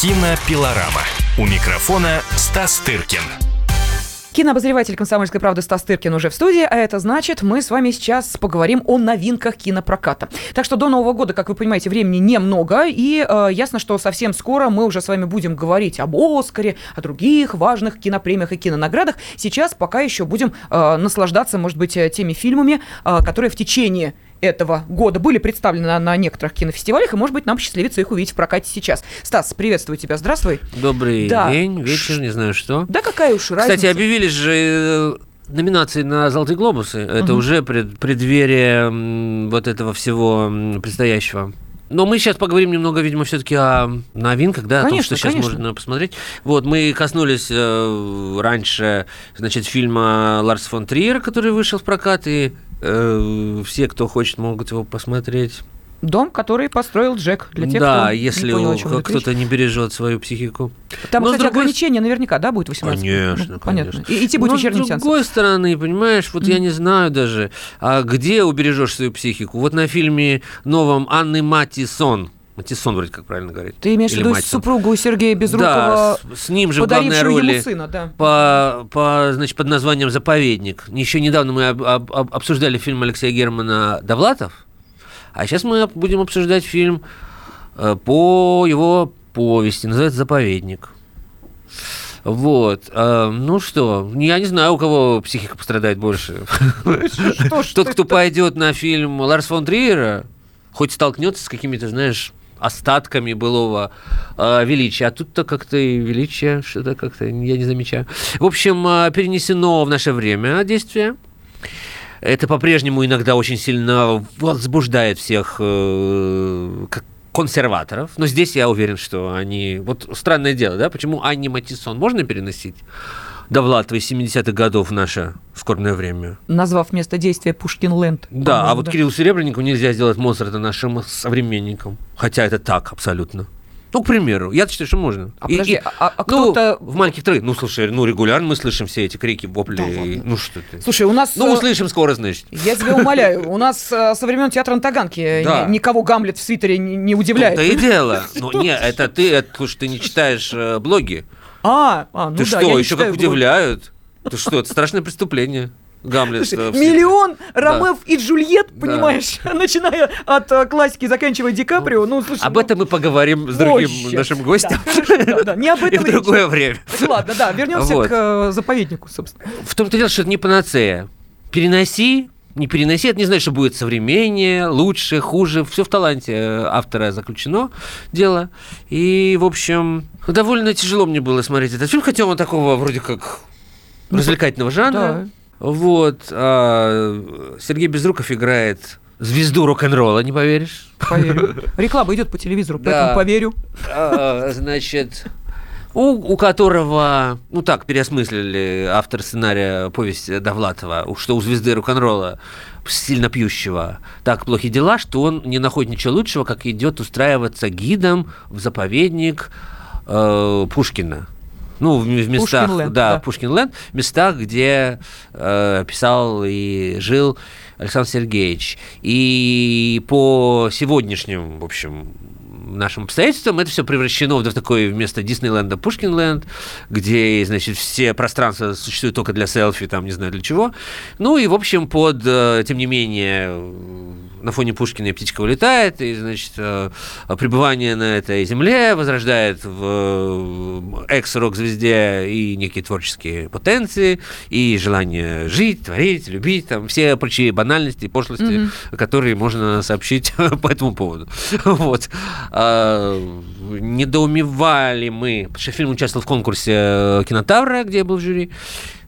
Кинопилорама. У микрофона Стас Тыркин. Кинообозреватель «Комсомольской правды» Стас Тыркин уже в студии, а это значит, мы с вами сейчас поговорим о новинках кинопроката. Так что до Нового года, как вы понимаете, времени немного, и э, ясно, что совсем скоро мы уже с вами будем говорить об «Оскаре», о других важных кинопремиях и кинонаградах. Сейчас пока еще будем э, наслаждаться, может быть, э, теми фильмами, э, которые в течение этого года были представлены на, на некоторых кинофестивалях, и, может быть, нам посчастливится их увидеть в прокате сейчас. Стас, приветствую тебя, здравствуй. Добрый да. день, вечер, не знаю что. Да какая уж разница. Кстати, объявили же э, номинации на «Золотые глобусы». Это угу. уже пред, преддверие вот этого всего предстоящего. Но мы сейчас поговорим немного, видимо, все-таки о новинках, да, конечно, о том, что сейчас конечно. можно посмотреть. Вот, мы коснулись э, раньше, значит, фильма Ларс фон Триера, который вышел в прокат, и э, все, кто хочет, могут его посмотреть. Дом, который построил Джек для тех, да, кто если не понял, кто-то не бережет свою психику. Там, Но кстати, другой... ограничение наверняка, да, будет 18? Конечно, ну, понятно. конечно. И идти будет вечерний с другой сеанс. стороны, понимаешь, вот mm-hmm. я не знаю даже, а где убережешь свою психику? Вот на фильме новом Анны Матисон Матисон, вроде как правильно говорить. Ты имеешь в виду супругу Сергея Безрукова, да, с, с ним же в главной роли ему сына, да. по, по, значит, под названием «Заповедник». Еще недавно мы об, об, обсуждали фильм Алексея Германа «Довлатов», а сейчас мы будем обсуждать фильм э, по его повести, называется «Заповедник». Вот. А, ну что, я не знаю, у кого психика пострадает больше. Тот, кто пойдет на фильм Ларс фон Триера, хоть столкнется с какими-то, знаешь, остатками былого э, величия. А тут-то как-то и величие, что-то как-то я не замечаю. В общем, э, перенесено в наше время действие. Это по-прежнему иногда очень сильно возбуждает всех э, консерваторов. Но здесь я уверен, что они... Вот странное дело, да? Почему Анни Матисон можно переносить? Довлатовой 70-х годов наше скорбное время. Назвав место действия Пушкин-Ленд. Да, а вот да. Кириллу Серебренникову нельзя сделать Моцарта нашим современником. Хотя это так абсолютно. Ну, к примеру, я считаю, что можно. А, и, подожди, и, а, а ну, кто-то... в маленьких тройках, ну, слушай, ну, регулярно мы слышим все эти крики, вопли. Да, и, ну, что ты. Слушай, у нас... Ну, услышим скоро, значит. Я тебя умоляю, у нас э, со времен театра на Таганке да. никого Гамлет в свитере не, не удивляет. Это и дело. Ну, не, это ты, это, слушай, ты не читаешь э, блоги. А, а ну ты да, что, еще как удивляют? Ты что, это страшное преступление. Гамлет. Слушай, миллион Ромео да. и Джульет, понимаешь, да. начиная от uh, классики, заканчивая Ди Каприо. Ну, слушай, об ну, этом мы поговорим с другим позже. нашим гостем. Да, да, да, не об этом И в другое время. Ладно, да, вернемся вот. к uh, заповеднику, собственно. В том-то дело, что это не панацея. Переноси, не переноси, это не значит, что будет современнее, лучше, хуже. Все в таланте э, автора заключено дело. И, в общем, довольно тяжело мне было смотреть этот фильм, хотя он такого вроде как ну, развлекательного жанра. Да. Вот. А Сергей Безруков играет звезду рок-н-ролла, не поверишь? Поверю. Реклама идет по телевизору, поэтому поверю. А, значит, у, у которого, ну так, переосмыслили автор сценария повесть Довлатова, что у звезды рок-н-ролла сильно пьющего так плохи дела, что он не находит ничего лучшего, как идет устраиваться гидом в заповедник э, Пушкина ну, в, в местах, Пушкин да, да. Пушкин-Ленд, местах, где э, писал и жил Александр Сергеевич. И по сегодняшним, в общем, нашим обстоятельствам это все превращено в такое вместо Диснейленда Пушкинленд, где, значит, все пространства существуют только для селфи, там, не знаю для чего. Ну и, в общем, под, э, тем не менее, на фоне Пушкина и птичка улетает, и, значит, э, пребывание на этой земле возрождает в экс-рок-звезде и некие творческие потенции, и желание жить, творить, любить, там, все прочие банальности, пошлости, mm-hmm. которые можно сообщить по этому поводу. Вот. А, недоумевали мы, потому что фильм участвовал в конкурсе Кинотавра, где я был в жюри,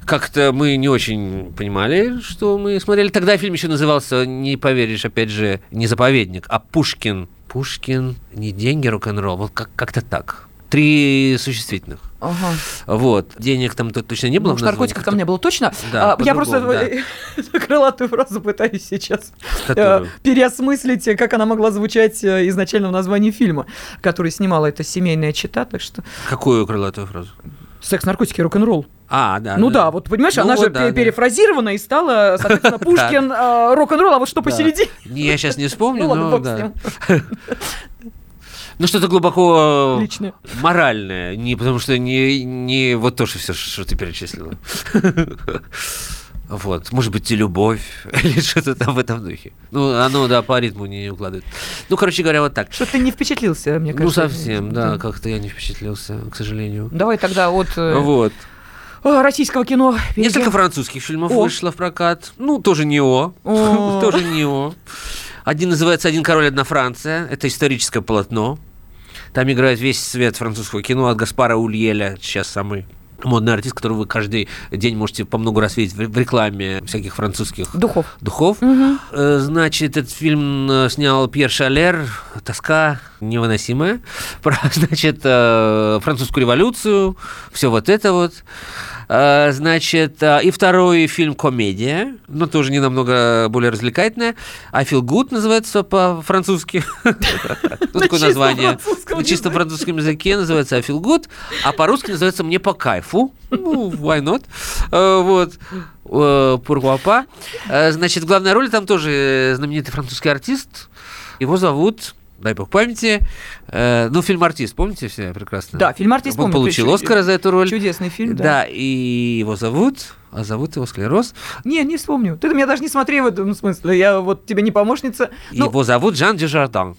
как-то мы не очень понимали, что мы смотрели. Тогда фильм еще назывался, не поверишь, опять же, не «Заповедник», а «Пушкин». Пушкин, не деньги, рок-н-ролл, вот как- как-то так. Три существительных. Ага. Вот. Денег там точно не было. Ну, наркотиков там не было точно. Да, а, я просто да. крылатую фразу пытаюсь сейчас Которую? переосмыслить, как она могла звучать э, изначально в названии фильма, который снимала эта семейная чита. Так что... Какую крылатую фразу? Секс, наркотики, рок-н-ролл. А, да. Ну да, да вот понимаешь, ну, она вот, же да, перефразирована да. и стала, соответственно, Пушкин, э, рок-н-ролл, а вот что посередине. Я сейчас не вспомню, ну, но да. Ну, что-то глубоко Личное. моральное. Не потому что не, не вот то, что все, что ты перечислила. Вот, может быть, и любовь, или что-то там в этом духе. Ну, оно, да, по ритму не укладывает. Ну, короче говоря, вот так. Что ты не впечатлился, мне Ну, кажется. совсем, да, как-то я не впечатлился, к сожалению. Давай тогда от э, Вот. э, российского кино. перейдем. Несколько французских фильмов О. вышло в прокат. Ну, тоже НИО. О. Тоже НИО. Один называется «Один король, одна Франция». Это историческое полотно. Там играет весь свет французского кино от Гаспара Ульеля, сейчас самый модный артист, которого вы каждый день можете по много раз видеть в рекламе всяких французских Духов. духов. Э, Значит, этот фильм э, снял Пьер Шалер. Тоска невыносимая. Про, значит, э, французскую революцию. Все вот это вот. Э, Значит, э, и второй фильм «Комедия», но тоже не намного более развлекательная. «I feel good» называется по-французски. Ну, такое название. На чисто французском языке называется «I feel good», а по-русски называется «Мне по кайфу». Ну, why not? Э, Вот. Э, Значит, в главной роли там тоже знаменитый французский артист. Его зовут, дай бог памяти, э, ну, фильм «Артист», помните все прекрасно? Да, фильм «Артист» Он помню, получил чудес- Оскара за эту роль. Чудесный фильм, да. Да, и его зовут, а зовут его Склероз. Не, не вспомню. Ты меня даже не смотри в этом смысле. Я вот тебе не помощница. Ну, Его зовут Жан Дюжардан.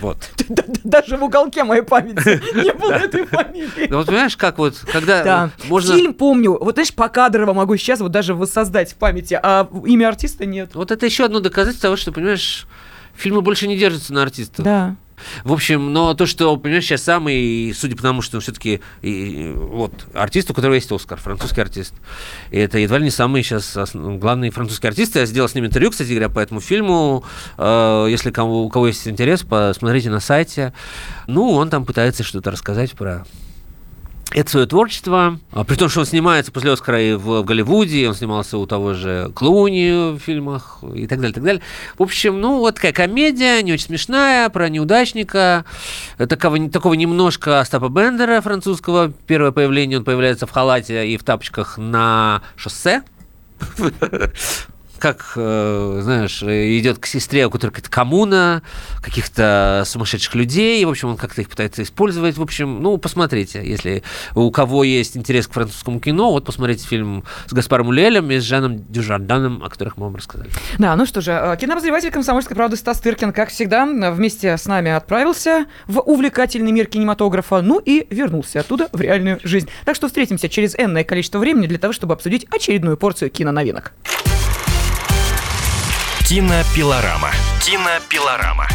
Вот. даже в уголке моей памяти не было этой фамилии. Ну, вот понимаешь, как вот, когда Да. можно... Фильм помню. Вот знаешь, покадрово могу сейчас вот даже воссоздать в памяти, а имя артиста нет. Вот это еще одно доказательство того, что, понимаешь, фильмы больше не держатся на артистах. Да. В общем, но то, что, понимаешь, сейчас самый, судя по тому, что все-таки вот артист, у которого есть Оскар, французский артист, и это едва ли не самый сейчас основ- главный французский артист. Я сделал с ним интервью, кстати говоря, по этому фильму. Э, Если кому, у кого есть интерес, посмотрите на сайте. Ну, он там пытается что-то рассказать про это свое творчество. А, При том, что он снимается после Оскара и в, Голливуде, он снимался у того же Клуни в фильмах и так далее, так далее. В общем, ну, вот такая комедия, не очень смешная, про неудачника, э, такого, такого немножко Остапа Бендера французского. Первое появление, он появляется в халате и в тапочках на шоссе. Как, э, знаешь, идет к сестре, у которой какая-то коммуна, каких-то сумасшедших людей, в общем, он как-то их пытается использовать. В общем, ну, посмотрите, если у кого есть интерес к французскому кино, вот посмотрите фильм с Гаспаром Улелем и с Жаном Дюжарданом, о которых мы вам рассказали. Да, ну что же, э, кинообозреватель «Комсомольской правды» Стас Тыркин, как всегда, вместе с нами отправился в увлекательный мир кинематографа, ну и вернулся оттуда в реальную жизнь. Так что встретимся через энное количество времени для того, чтобы обсудить очередную порцию киноновинок. Кинопилорама. Кинопилорама.